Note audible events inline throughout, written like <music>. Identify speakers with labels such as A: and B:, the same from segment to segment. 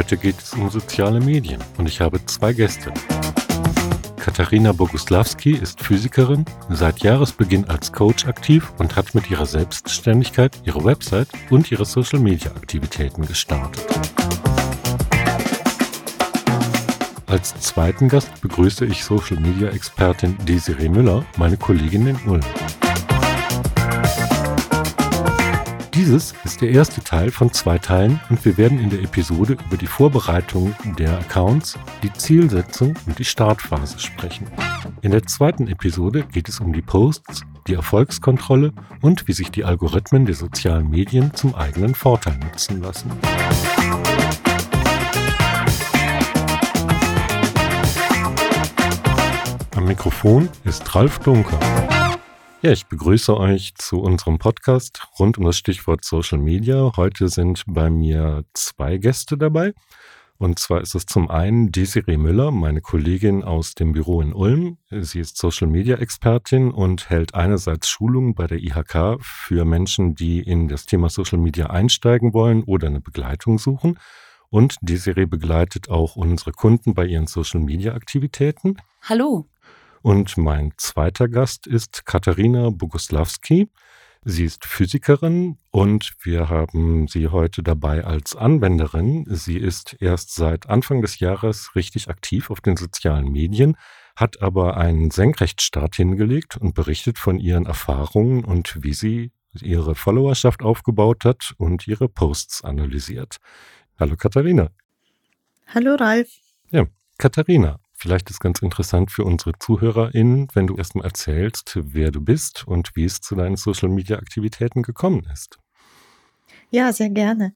A: Heute geht es um soziale Medien und ich habe zwei Gäste. Katharina Boguslawski ist Physikerin, seit Jahresbeginn als Coach aktiv und hat mit ihrer Selbstständigkeit ihre Website und ihre Social-Media-Aktivitäten gestartet. Als zweiten Gast begrüße ich Social-Media-Expertin Desiree Müller, meine Kollegin in Ulm. Dieses ist der erste Teil von zwei Teilen und wir werden in der Episode über die Vorbereitung der Accounts, die Zielsetzung und die Startphase sprechen. In der zweiten Episode geht es um die Posts, die Erfolgskontrolle und wie sich die Algorithmen der sozialen Medien zum eigenen Vorteil nutzen lassen. Am Mikrofon ist Ralf Dunker. Ja, ich begrüße euch zu unserem Podcast rund um das Stichwort Social Media. Heute sind bei mir zwei Gäste dabei. Und zwar ist es zum einen Desiree Müller, meine Kollegin aus dem Büro in Ulm. Sie ist Social Media Expertin und hält einerseits Schulungen bei der IHK für Menschen, die in das Thema Social Media einsteigen wollen oder eine Begleitung suchen. Und Desiree begleitet auch unsere Kunden bei ihren Social Media Aktivitäten.
B: Hallo.
A: Und mein zweiter Gast ist Katharina Boguslawski. Sie ist Physikerin und wir haben sie heute dabei als Anwenderin. Sie ist erst seit Anfang des Jahres richtig aktiv auf den sozialen Medien, hat aber einen Senkrechtstart hingelegt und berichtet von ihren Erfahrungen und wie sie ihre Followerschaft aufgebaut hat und ihre Posts analysiert. Hallo Katharina.
C: Hallo Ralf.
A: Ja, Katharina, Vielleicht ist ganz interessant für unsere ZuhörerInnen, wenn du erstmal erzählst, wer du bist und wie es zu deinen Social Media Aktivitäten gekommen ist.
C: Ja, sehr gerne.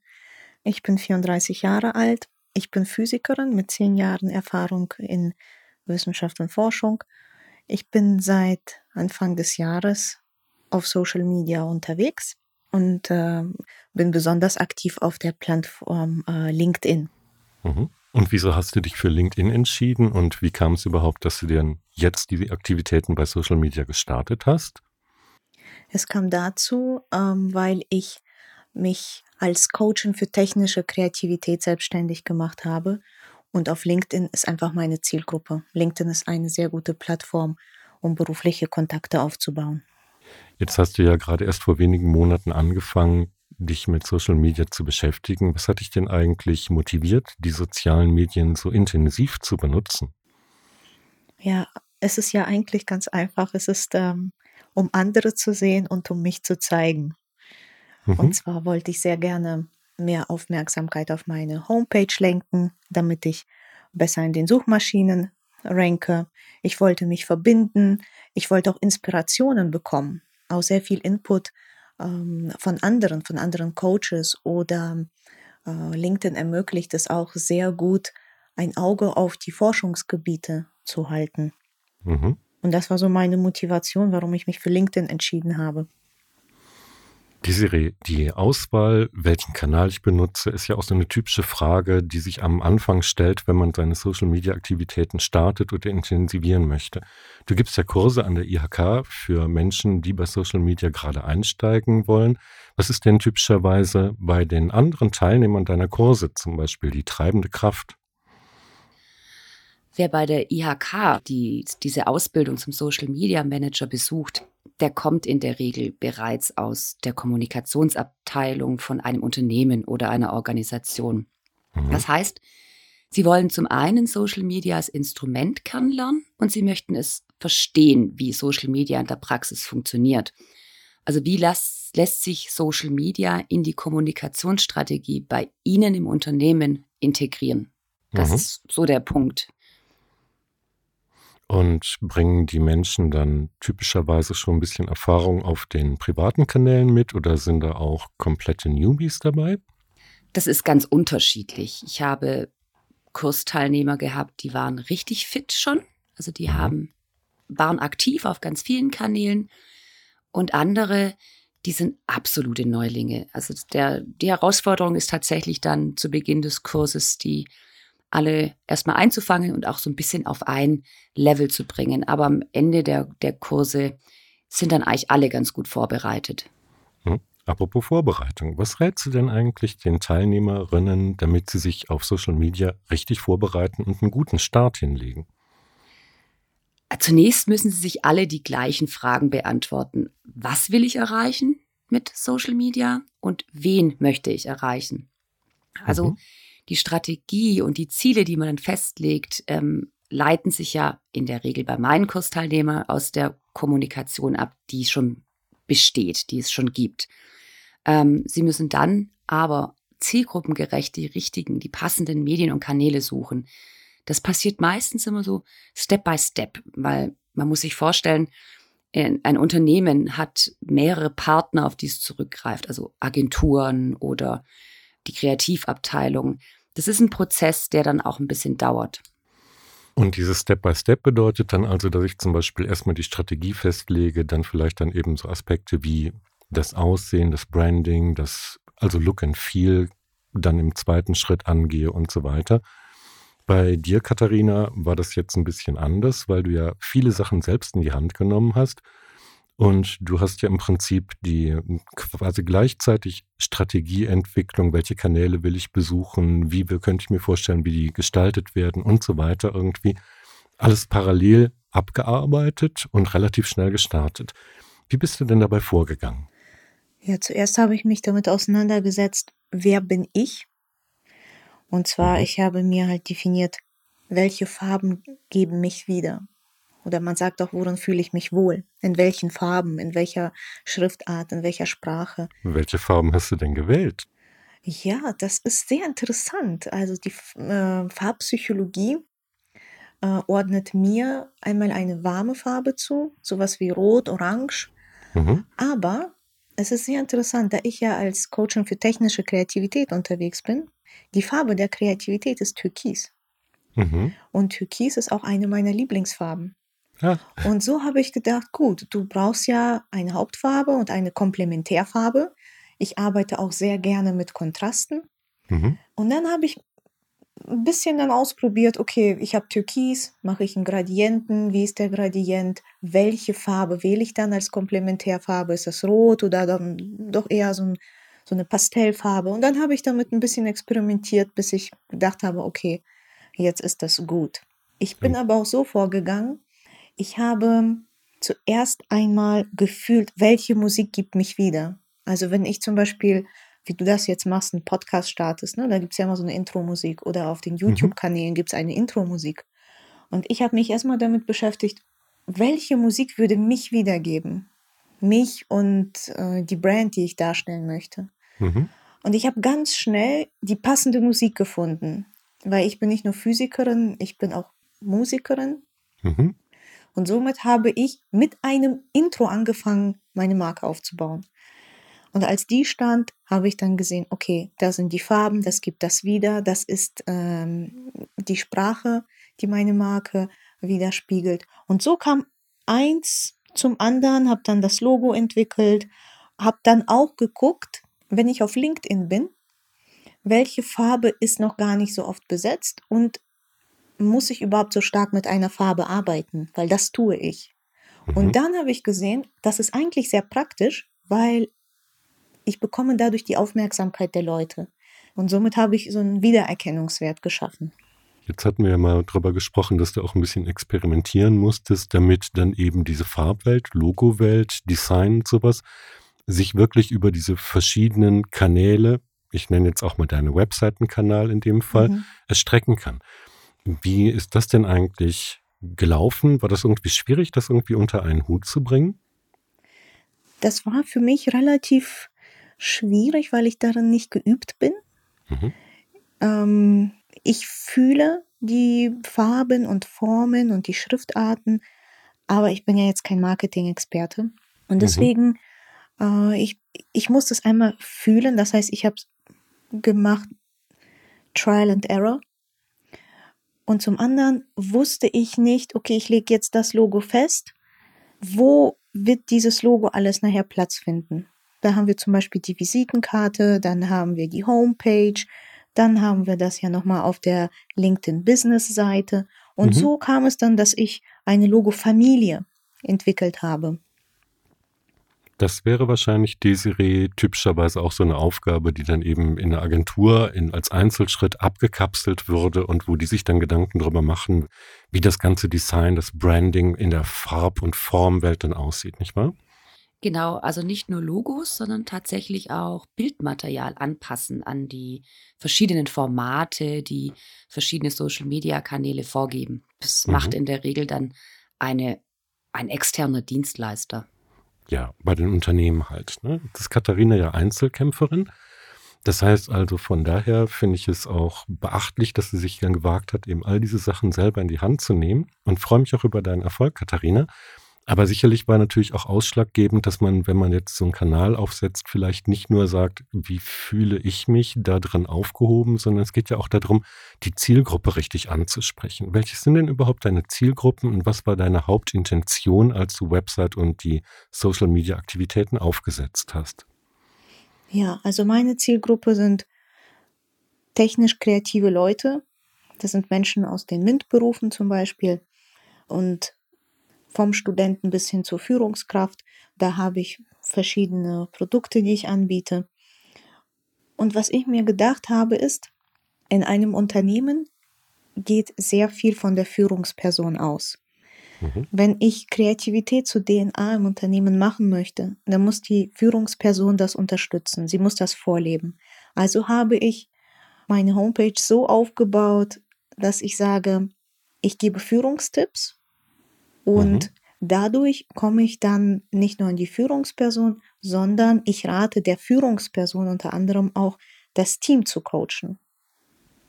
C: Ich bin 34 Jahre alt. Ich bin Physikerin mit zehn Jahren Erfahrung in Wissenschaft und Forschung. Ich bin seit Anfang des Jahres auf Social Media unterwegs und äh, bin besonders aktiv auf der Plattform äh, LinkedIn.
A: Mhm. Und wieso hast du dich für LinkedIn entschieden und wie kam es überhaupt, dass du dir jetzt die Aktivitäten bei Social Media gestartet hast?
C: Es kam dazu, ähm, weil ich mich als Coachin für technische Kreativität selbstständig gemacht habe. Und auf LinkedIn ist einfach meine Zielgruppe. LinkedIn ist eine sehr gute Plattform, um berufliche Kontakte aufzubauen.
A: Jetzt hast du ja gerade erst vor wenigen Monaten angefangen, dich mit Social Media zu beschäftigen. Was hat dich denn eigentlich motiviert, die sozialen Medien so intensiv zu benutzen?
C: Ja, es ist ja eigentlich ganz einfach. Es ist, ähm, um andere zu sehen und um mich zu zeigen. Mhm. Und zwar wollte ich sehr gerne mehr Aufmerksamkeit auf meine Homepage lenken, damit ich besser in den Suchmaschinen ranke. Ich wollte mich verbinden. Ich wollte auch Inspirationen bekommen, auch sehr viel Input von anderen, von anderen Coaches oder äh, LinkedIn ermöglicht es auch sehr gut, ein Auge auf die Forschungsgebiete zu halten. Mhm. Und das war so meine Motivation, warum ich mich für LinkedIn entschieden habe.
A: Desiree, die Auswahl, welchen Kanal ich benutze, ist ja auch so eine typische Frage, die sich am Anfang stellt, wenn man seine Social-Media-Aktivitäten startet oder intensivieren möchte. Du gibst ja Kurse an der IHK für Menschen, die bei Social Media gerade einsteigen wollen. Was ist denn typischerweise bei den anderen Teilnehmern deiner Kurse zum Beispiel die treibende Kraft?
B: Wer bei der IHK die, diese Ausbildung zum Social Media Manager besucht, der kommt in der Regel bereits aus der Kommunikationsabteilung von einem Unternehmen oder einer Organisation. Mhm. Das heißt, Sie wollen zum einen Social Media als Instrument kennenlernen und Sie möchten es verstehen, wie Social Media in der Praxis funktioniert. Also wie las, lässt sich Social Media in die Kommunikationsstrategie bei Ihnen im Unternehmen integrieren? Das mhm. ist so der Punkt.
A: Und bringen die Menschen dann typischerweise schon ein bisschen Erfahrung auf den privaten Kanälen mit oder sind da auch komplette Newbies dabei?
B: Das ist ganz unterschiedlich. Ich habe Kursteilnehmer gehabt, die waren richtig fit schon. Also die mhm. haben, waren aktiv auf ganz vielen Kanälen. Und andere, die sind absolute Neulinge. Also der, die Herausforderung ist tatsächlich dann zu Beginn des Kurses die alle erstmal einzufangen und auch so ein bisschen auf ein Level zu bringen. Aber am Ende der, der Kurse sind dann eigentlich alle ganz gut vorbereitet.
A: Hm. Apropos Vorbereitung, was rätst du denn eigentlich den Teilnehmerinnen, damit sie sich auf Social Media richtig vorbereiten und einen guten Start hinlegen?
B: Zunächst müssen Sie sich alle die gleichen Fragen beantworten. Was will ich erreichen mit Social Media und wen möchte ich erreichen? Also mhm. Die Strategie und die Ziele, die man dann festlegt, ähm, leiten sich ja in der Regel bei meinen Kursteilnehmern aus der Kommunikation ab, die schon besteht, die es schon gibt. Ähm, sie müssen dann aber zielgruppengerecht die richtigen, die passenden Medien und Kanäle suchen. Das passiert meistens immer so Step by Step, weil man muss sich vorstellen, ein Unternehmen hat mehrere Partner, auf die es zurückgreift, also Agenturen oder die Kreativabteilung. Das ist ein Prozess, der dann auch ein bisschen dauert.
A: Und dieses Step-by-Step Step bedeutet dann also, dass ich zum Beispiel erstmal die Strategie festlege, dann vielleicht dann eben so Aspekte wie das Aussehen, das Branding, das also Look and Feel dann im zweiten Schritt angehe und so weiter. Bei dir, Katharina, war das jetzt ein bisschen anders, weil du ja viele Sachen selbst in die Hand genommen hast. Und du hast ja im Prinzip die quasi gleichzeitig Strategieentwicklung, welche Kanäle will ich besuchen, wie könnte ich mir vorstellen, wie die gestaltet werden und so weiter irgendwie. Alles parallel abgearbeitet und relativ schnell gestartet. Wie bist du denn dabei vorgegangen?
C: Ja, zuerst habe ich mich damit auseinandergesetzt, wer bin ich? Und zwar, mhm. ich habe mir halt definiert, welche Farben geben mich wieder. Oder man sagt auch, worin fühle ich mich wohl? In welchen Farben, in welcher Schriftart, in welcher Sprache.
A: Welche Farben hast du denn gewählt?
C: Ja, das ist sehr interessant. Also die äh, Farbpsychologie äh, ordnet mir einmal eine warme Farbe zu, sowas wie Rot, Orange. Mhm. Aber es ist sehr interessant, da ich ja als Coaching für technische Kreativität unterwegs bin. Die Farbe der Kreativität ist Türkis. Mhm. Und Türkis ist auch eine meiner Lieblingsfarben. Ja. Und so habe ich gedacht, gut, du brauchst ja eine Hauptfarbe und eine Komplementärfarbe. Ich arbeite auch sehr gerne mit Kontrasten. Mhm. Und dann habe ich ein bisschen dann ausprobiert, okay, ich habe Türkis, mache ich einen Gradienten, wie ist der Gradient, welche Farbe wähle ich dann als Komplementärfarbe, ist das rot oder dann doch eher so, ein, so eine Pastellfarbe. Und dann habe ich damit ein bisschen experimentiert, bis ich gedacht habe, okay, jetzt ist das gut. Ich bin mhm. aber auch so vorgegangen, ich habe zuerst einmal gefühlt, welche Musik gibt mich wieder. Also wenn ich zum Beispiel, wie du das jetzt machst, einen Podcast startest, ne, da gibt es ja immer so eine Intro-Musik oder auf den mhm. YouTube-Kanälen gibt es eine Intro-Musik. Und ich habe mich erstmal damit beschäftigt, welche Musik würde mich wiedergeben? Mich und äh, die Brand, die ich darstellen möchte. Mhm. Und ich habe ganz schnell die passende Musik gefunden, weil ich bin nicht nur Physikerin, ich bin auch Musikerin. Mhm. Und somit habe ich mit einem Intro angefangen, meine Marke aufzubauen. Und als die stand, habe ich dann gesehen, okay, da sind die Farben, das gibt das wieder, das ist ähm, die Sprache, die meine Marke widerspiegelt. Und so kam eins zum anderen, habe dann das Logo entwickelt, habe dann auch geguckt, wenn ich auf LinkedIn bin, welche Farbe ist noch gar nicht so oft besetzt und muss ich überhaupt so stark mit einer Farbe arbeiten, weil das tue ich. Mhm. Und dann habe ich gesehen, das ist eigentlich sehr praktisch, weil ich bekomme dadurch die Aufmerksamkeit der Leute. Und somit habe ich so einen Wiedererkennungswert geschaffen.
A: Jetzt hatten wir ja mal darüber gesprochen, dass du auch ein bisschen experimentieren musstest, damit dann eben diese Farbwelt, Logowelt, Design und sowas sich wirklich über diese verschiedenen Kanäle, ich nenne jetzt auch mal deinen Webseitenkanal in dem Fall, mhm. erstrecken kann. Wie ist das denn eigentlich gelaufen? War das irgendwie schwierig, das irgendwie unter einen Hut zu bringen?
C: Das war für mich relativ schwierig, weil ich darin nicht geübt bin. Mhm. Ähm, ich fühle die Farben und Formen und die Schriftarten, aber ich bin ja jetzt kein Marketing-Experte. Und mhm. deswegen, mhm. äh, ich, ich muss das einmal fühlen. Das heißt, ich habe gemacht Trial and Error. Und zum anderen wusste ich nicht, okay, ich lege jetzt das Logo fest. Wo wird dieses Logo alles nachher Platz finden? Da haben wir zum Beispiel die Visitenkarte, dann haben wir die Homepage, dann haben wir das ja nochmal auf der LinkedIn Business Seite. Und mhm. so kam es dann, dass ich eine Logo-Familie entwickelt habe.
A: Das wäre wahrscheinlich Desiree typischerweise auch so eine Aufgabe, die dann eben in der Agentur in, als Einzelschritt abgekapselt würde und wo die sich dann Gedanken darüber machen, wie das ganze Design, das Branding in der Farb- und Formwelt dann aussieht, nicht wahr?
B: Genau, also nicht nur Logos, sondern tatsächlich auch Bildmaterial anpassen an die verschiedenen Formate, die verschiedene Social-Media-Kanäle vorgeben. Das mhm. macht in der Regel dann eine, ein externer Dienstleister
A: ja, bei den Unternehmen halt. Ne? Das ist Katharina ja Einzelkämpferin. Das heißt also, von daher finde ich es auch beachtlich, dass sie sich dann gewagt hat, eben all diese Sachen selber in die Hand zu nehmen und freue mich auch über deinen Erfolg, Katharina. Aber sicherlich war natürlich auch ausschlaggebend, dass man, wenn man jetzt so einen Kanal aufsetzt, vielleicht nicht nur sagt, wie fühle ich mich da drin aufgehoben, sondern es geht ja auch darum, die Zielgruppe richtig anzusprechen. Welche sind denn überhaupt deine Zielgruppen und was war deine Hauptintention, als du Website und die Social Media Aktivitäten aufgesetzt hast?
C: Ja, also meine Zielgruppe sind technisch kreative Leute. Das sind Menschen aus den MINT-Berufen zum Beispiel. Und vom Studenten bis hin zur Führungskraft. Da habe ich verschiedene Produkte, die ich anbiete. Und was ich mir gedacht habe, ist, in einem Unternehmen geht sehr viel von der Führungsperson aus. Mhm. Wenn ich Kreativität zu DNA im Unternehmen machen möchte, dann muss die Führungsperson das unterstützen. Sie muss das vorleben. Also habe ich meine Homepage so aufgebaut, dass ich sage, ich gebe Führungstipps und mhm. dadurch komme ich dann nicht nur an die Führungsperson, sondern ich rate der Führungsperson unter anderem auch, das Team zu coachen.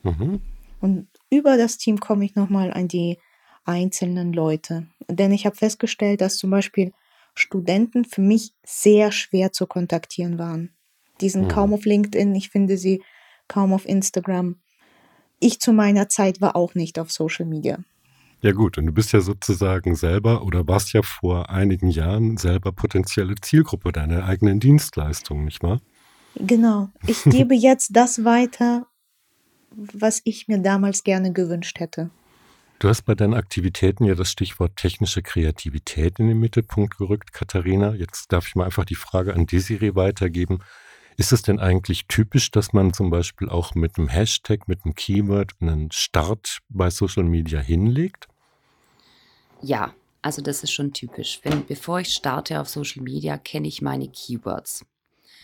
C: Mhm. Und über das Team komme ich nochmal an die einzelnen Leute. Denn ich habe festgestellt, dass zum Beispiel Studenten für mich sehr schwer zu kontaktieren waren. Die sind mhm. kaum auf LinkedIn, ich finde sie kaum auf Instagram. Ich zu meiner Zeit war auch nicht auf Social Media.
A: Ja gut, und du bist ja sozusagen selber oder warst ja vor einigen Jahren selber potenzielle Zielgruppe deiner eigenen Dienstleistung, nicht wahr?
C: Genau. Ich <laughs> gebe jetzt das weiter, was ich mir damals gerne gewünscht hätte.
A: Du hast bei deinen Aktivitäten ja das Stichwort technische Kreativität in den Mittelpunkt gerückt, Katharina. Jetzt darf ich mal einfach die Frage an Desiree weitergeben. Ist es denn eigentlich typisch, dass man zum Beispiel auch mit einem Hashtag, mit einem Keyword einen Start bei Social Media hinlegt?
B: Ja, also das ist schon typisch. Wenn, bevor ich starte auf Social Media, kenne ich meine Keywords.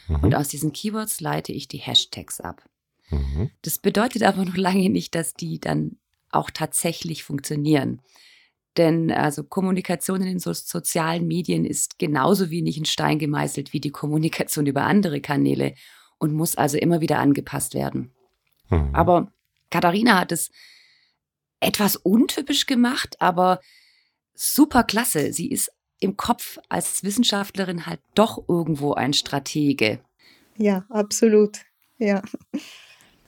B: Mhm. Und aus diesen Keywords leite ich die Hashtags ab. Mhm. Das bedeutet aber noch <laughs> lange nicht, dass die dann auch tatsächlich funktionieren. Denn also Kommunikation in den so sozialen Medien ist genauso wenig in Stein gemeißelt wie die Kommunikation über andere Kanäle und muss also immer wieder angepasst werden. Mhm. Aber Katharina hat es etwas untypisch gemacht, aber super klasse. Sie ist im Kopf als Wissenschaftlerin halt doch irgendwo ein Stratege.
C: Ja, absolut. Ja.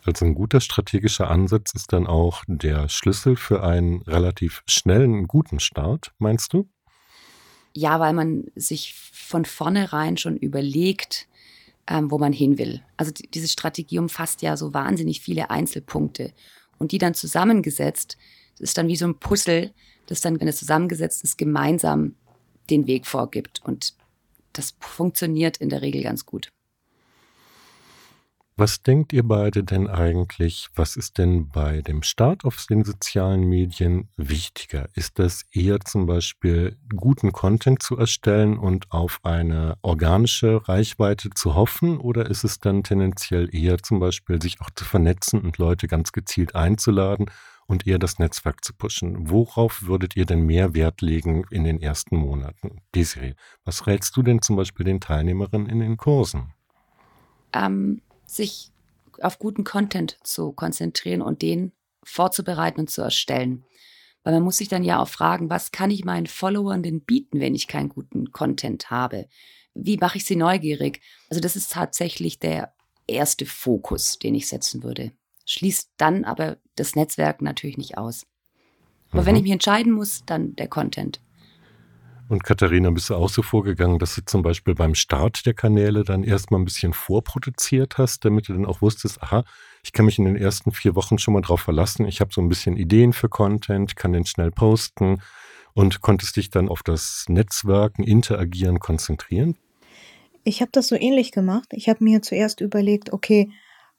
A: Also ein guter strategischer Ansatz ist dann auch der Schlüssel für einen relativ schnellen, guten Start, meinst du?
B: Ja, weil man sich von vornherein schon überlegt, ähm, wo man hin will. Also die, diese Strategie umfasst ja so wahnsinnig viele Einzelpunkte. Und die dann zusammengesetzt, ist dann wie so ein Puzzle, das dann, wenn es zusammengesetzt ist, gemeinsam den Weg vorgibt. Und das funktioniert in der Regel ganz gut.
A: Was denkt ihr beide denn eigentlich, was ist denn bei dem Start auf den sozialen Medien wichtiger? Ist das eher zum Beispiel guten Content zu erstellen und auf eine organische Reichweite zu hoffen oder ist es dann tendenziell eher zum Beispiel sich auch zu vernetzen und Leute ganz gezielt einzuladen und eher das Netzwerk zu pushen. Worauf würdet ihr denn mehr Wert legen in den ersten Monaten? Desiree, was rätst du denn zum Beispiel den Teilnehmerinnen in den Kursen?
B: Ähm, sich auf guten Content zu konzentrieren und den vorzubereiten und zu erstellen. Weil man muss sich dann ja auch fragen, was kann ich meinen Followern denn bieten, wenn ich keinen guten Content habe? Wie mache ich sie neugierig? Also das ist tatsächlich der erste Fokus, den ich setzen würde schließt dann aber das Netzwerk natürlich nicht aus. Aber mhm. wenn ich mich entscheiden muss, dann der Content.
A: Und Katharina, bist du auch so vorgegangen, dass du zum Beispiel beim Start der Kanäle dann erstmal ein bisschen vorproduziert hast, damit du dann auch wusstest, aha, ich kann mich in den ersten vier Wochen schon mal drauf verlassen, ich habe so ein bisschen Ideen für Content, kann den schnell posten und konntest dich dann auf das Netzwerken, Interagieren konzentrieren?
C: Ich habe das so ähnlich gemacht. Ich habe mir zuerst überlegt, okay,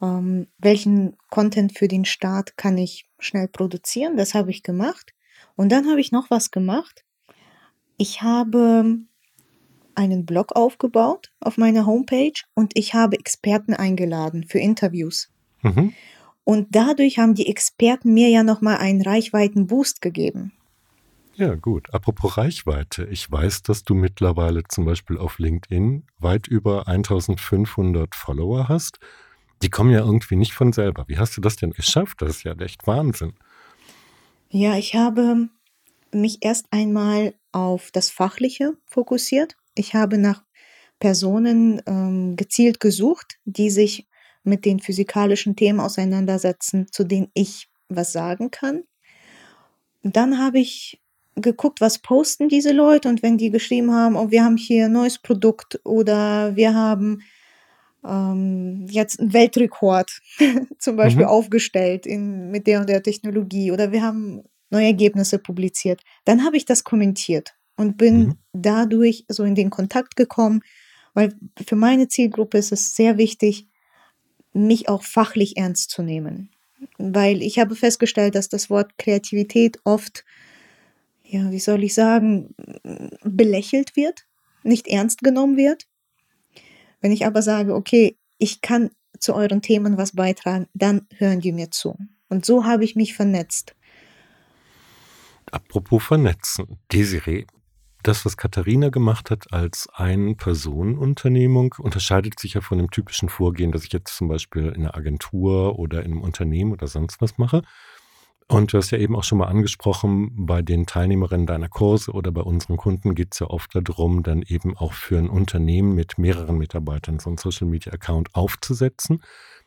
C: ähm, welchen Content für den Start kann ich schnell produzieren. Das habe ich gemacht. Und dann habe ich noch was gemacht. Ich habe einen Blog aufgebaut auf meiner Homepage und ich habe Experten eingeladen für Interviews. Mhm. Und dadurch haben die Experten mir ja nochmal einen Reichweitenboost gegeben.
A: Ja, gut. Apropos Reichweite. Ich weiß, dass du mittlerweile zum Beispiel auf LinkedIn weit über 1500 Follower hast. Die kommen ja irgendwie nicht von selber. Wie hast du das denn geschafft? Das ist ja echt Wahnsinn.
C: Ja, ich habe mich erst einmal auf das Fachliche fokussiert. Ich habe nach Personen ähm, gezielt gesucht, die sich mit den physikalischen Themen auseinandersetzen, zu denen ich was sagen kann. Und dann habe ich geguckt, was posten diese Leute und wenn die geschrieben haben, oh, wir haben hier ein neues Produkt oder wir haben ähm, jetzt einen Weltrekord <laughs> zum Beispiel mhm. aufgestellt in, mit der und der Technologie oder wir haben neue Ergebnisse publiziert, dann habe ich das kommentiert und bin mhm. dadurch so in den Kontakt gekommen, weil für meine Zielgruppe ist es sehr wichtig, mich auch fachlich ernst zu nehmen. Weil ich habe festgestellt, dass das Wort Kreativität oft, ja, wie soll ich sagen, belächelt wird, nicht ernst genommen wird. Wenn ich aber sage, okay, ich kann zu euren Themen was beitragen, dann hören die mir zu. Und so habe ich mich vernetzt.
A: Apropos vernetzen. Desiree, das, was Katharina gemacht hat als Ein-Personen-Unternehmung, unterscheidet sich ja von dem typischen Vorgehen, dass ich jetzt zum Beispiel in einer Agentur oder in einem Unternehmen oder sonst was mache. Und du hast ja eben auch schon mal angesprochen, bei den Teilnehmerinnen deiner Kurse oder bei unseren Kunden geht es ja oft darum, dann eben auch für ein Unternehmen mit mehreren Mitarbeitern so einen Social Media Account aufzusetzen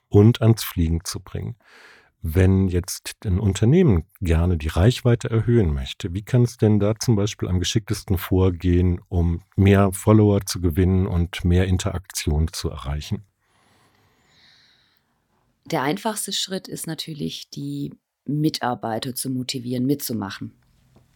A: und ans Fliegen zu bringen. Wenn jetzt ein Unternehmen gerne die Reichweite erhöhen möchte, wie kann es denn da zum Beispiel am geschicktesten vorgehen, um mehr Follower zu gewinnen und mehr Interaktion zu erreichen?
B: Der einfachste Schritt ist natürlich, die Mitarbeiter zu motivieren, mitzumachen.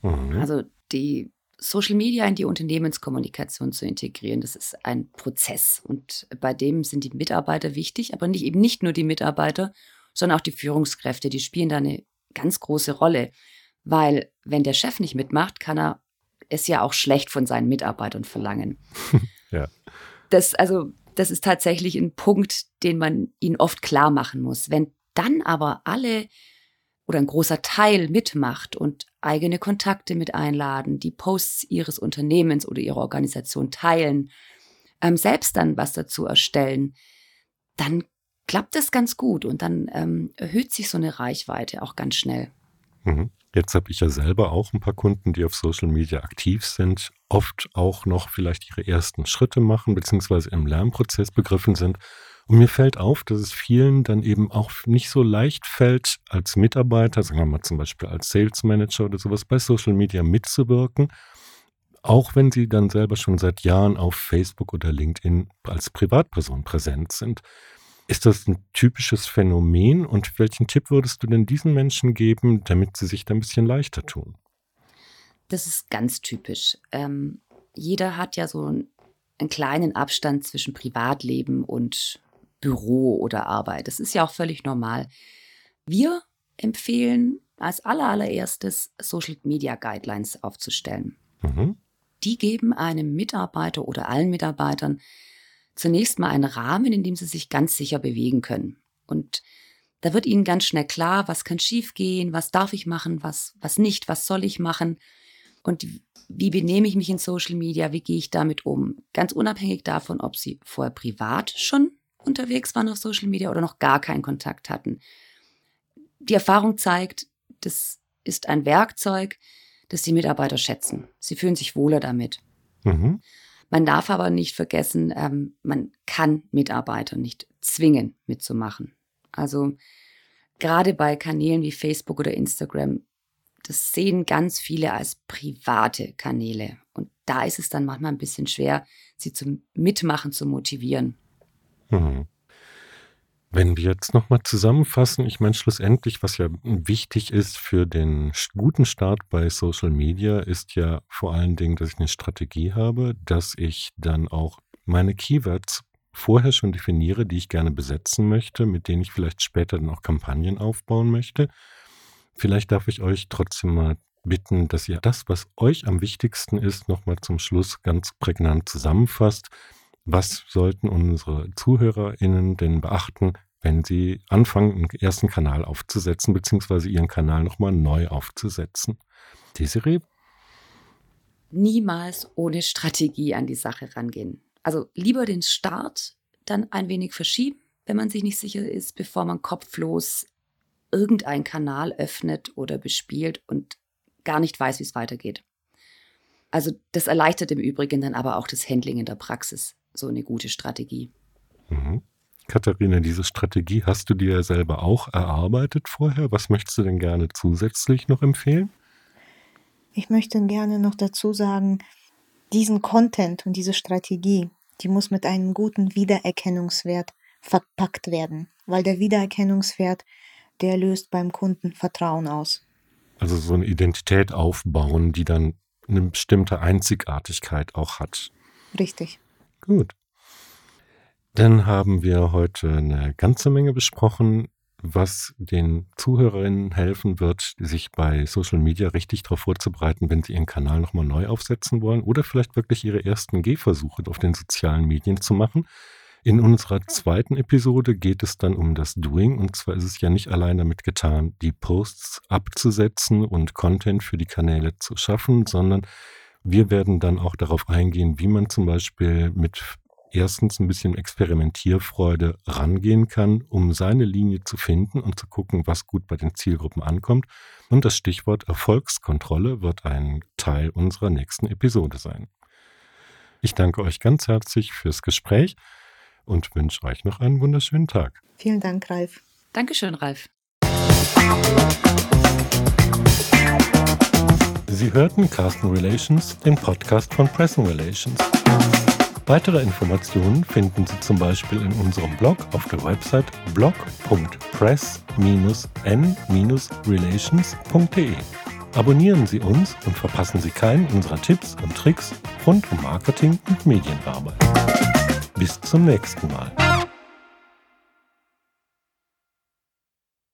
B: Mhm. Also die Social Media in die Unternehmenskommunikation zu integrieren, das ist ein Prozess. Und bei dem sind die Mitarbeiter wichtig, aber nicht eben nicht nur die Mitarbeiter, sondern auch die Führungskräfte, die spielen da eine ganz große Rolle. Weil wenn der Chef nicht mitmacht, kann er es ja auch schlecht von seinen Mitarbeitern verlangen. <laughs> ja. Das, also, das ist tatsächlich ein Punkt, den man ihnen oft klar machen muss. Wenn dann aber alle oder ein großer Teil mitmacht und eigene Kontakte mit einladen, die Posts ihres Unternehmens oder ihrer Organisation teilen, ähm, selbst dann was dazu erstellen, dann klappt das ganz gut und dann ähm, erhöht sich so eine Reichweite auch ganz schnell.
A: Mhm. Jetzt habe ich ja selber auch ein paar Kunden, die auf Social Media aktiv sind, oft auch noch vielleicht ihre ersten Schritte machen, beziehungsweise im Lernprozess begriffen sind. Und mir fällt auf, dass es vielen dann eben auch nicht so leicht fällt, als Mitarbeiter, sagen wir mal zum Beispiel als Sales Manager oder sowas bei Social Media mitzuwirken, auch wenn sie dann selber schon seit Jahren auf Facebook oder LinkedIn als Privatperson präsent sind. Ist das ein typisches Phänomen und welchen Tipp würdest du denn diesen Menschen geben, damit sie sich da ein bisschen leichter tun?
B: Das ist ganz typisch. Ähm, jeder hat ja so einen, einen kleinen Abstand zwischen Privatleben und Büro oder Arbeit. Das ist ja auch völlig normal. Wir empfehlen als allererstes Social Media Guidelines aufzustellen. Mhm. Die geben einem Mitarbeiter oder allen Mitarbeitern zunächst mal einen Rahmen, in dem sie sich ganz sicher bewegen können. Und da wird ihnen ganz schnell klar, was kann schiefgehen, was darf ich machen, was, was nicht, was soll ich machen und wie benehme ich mich in Social Media, wie gehe ich damit um. Ganz unabhängig davon, ob sie vorher privat schon unterwegs waren auf Social Media oder noch gar keinen Kontakt hatten. Die Erfahrung zeigt, das ist ein Werkzeug, das die Mitarbeiter schätzen. Sie fühlen sich wohler damit. Mhm. Man darf aber nicht vergessen, ähm, man kann Mitarbeiter nicht zwingen, mitzumachen. Also gerade bei Kanälen wie Facebook oder Instagram, das sehen ganz viele als private Kanäle. Und da ist es dann manchmal ein bisschen schwer, sie zum Mitmachen zu motivieren. Mhm.
A: Wenn wir jetzt nochmal zusammenfassen, ich meine schlussendlich, was ja wichtig ist für den guten Start bei Social Media, ist ja vor allen Dingen, dass ich eine Strategie habe, dass ich dann auch meine Keywords vorher schon definiere, die ich gerne besetzen möchte, mit denen ich vielleicht später dann auch Kampagnen aufbauen möchte. Vielleicht darf ich euch trotzdem mal bitten, dass ihr das, was euch am wichtigsten ist, nochmal zum Schluss ganz prägnant zusammenfasst. Was sollten unsere ZuhörerInnen denn beachten, wenn sie anfangen, einen ersten Kanal aufzusetzen, beziehungsweise ihren Kanal nochmal neu aufzusetzen? Desiree?
B: Niemals ohne Strategie an die Sache rangehen. Also lieber den Start dann ein wenig verschieben, wenn man sich nicht sicher ist, bevor man kopflos irgendeinen Kanal öffnet oder bespielt und gar nicht weiß, wie es weitergeht. Also das erleichtert im Übrigen dann aber auch das Handling in der Praxis, so eine gute Strategie.
A: Mhm. Katharina, diese Strategie hast du dir ja selber auch erarbeitet vorher. Was möchtest du denn gerne zusätzlich noch empfehlen?
C: Ich möchte gerne noch dazu sagen, diesen Content und diese Strategie, die muss mit einem guten Wiedererkennungswert verpackt werden, weil der Wiedererkennungswert, der löst beim Kunden Vertrauen aus.
A: Also so eine Identität aufbauen, die dann eine bestimmte Einzigartigkeit auch hat.
C: Richtig.
A: Gut. Dann haben wir heute eine ganze Menge besprochen, was den Zuhörerinnen helfen wird, sich bei Social Media richtig darauf vorzubereiten, wenn sie ihren Kanal nochmal neu aufsetzen wollen oder vielleicht wirklich ihre ersten Gehversuche auf den sozialen Medien zu machen. In unserer zweiten Episode geht es dann um das Doing und zwar ist es ja nicht allein damit getan, die Posts abzusetzen und Content für die Kanäle zu schaffen, sondern wir werden dann auch darauf eingehen, wie man zum Beispiel mit erstens ein bisschen Experimentierfreude rangehen kann, um seine Linie zu finden und zu gucken, was gut bei den Zielgruppen ankommt. Und das Stichwort Erfolgskontrolle wird ein Teil unserer nächsten Episode sein. Ich danke euch ganz herzlich fürs Gespräch und wünsche euch noch einen wunderschönen Tag.
C: Vielen Dank, Ralf.
B: Dankeschön, Ralf.
A: Sie hörten Carsten Relations, den Podcast von Pressing Relations. Weitere Informationen finden Sie zum Beispiel in unserem Blog auf der Website blog.press-n-relations.de. Abonnieren Sie uns und verpassen Sie keinen unserer Tipps und Tricks rund um Marketing und Medienarbeit. Bis zum nächsten Mal.